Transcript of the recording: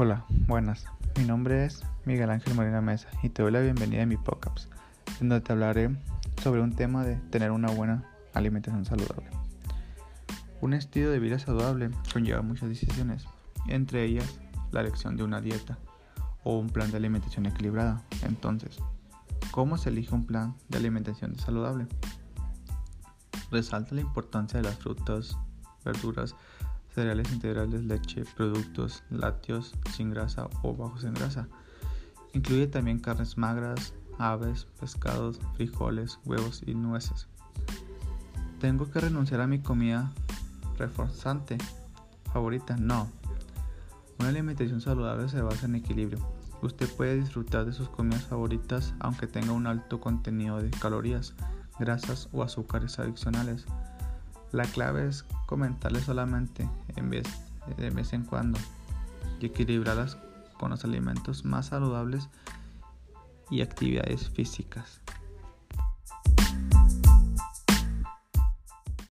Hola, buenas. Mi nombre es Miguel Ángel Molina Mesa y te doy la bienvenida a mi podcast, en donde te hablaré sobre un tema de tener una buena alimentación saludable. Un estilo de vida saludable conlleva muchas decisiones, entre ellas la elección de una dieta o un plan de alimentación equilibrada. Entonces, ¿cómo se elige un plan de alimentación saludable? Resalta la importancia de las frutas, verduras, cereales integrales, leche, productos lácteos sin grasa o bajos en grasa. Incluye también carnes magras, aves, pescados, frijoles, huevos y nueces. ¿Tengo que renunciar a mi comida reforzante favorita? No. Una alimentación saludable se basa en equilibrio. Usted puede disfrutar de sus comidas favoritas aunque tenga un alto contenido de calorías, grasas o azúcares adicionales. La clave es comentarle solamente en vez, de vez en cuando y equilibrarlas con los alimentos más saludables y actividades físicas.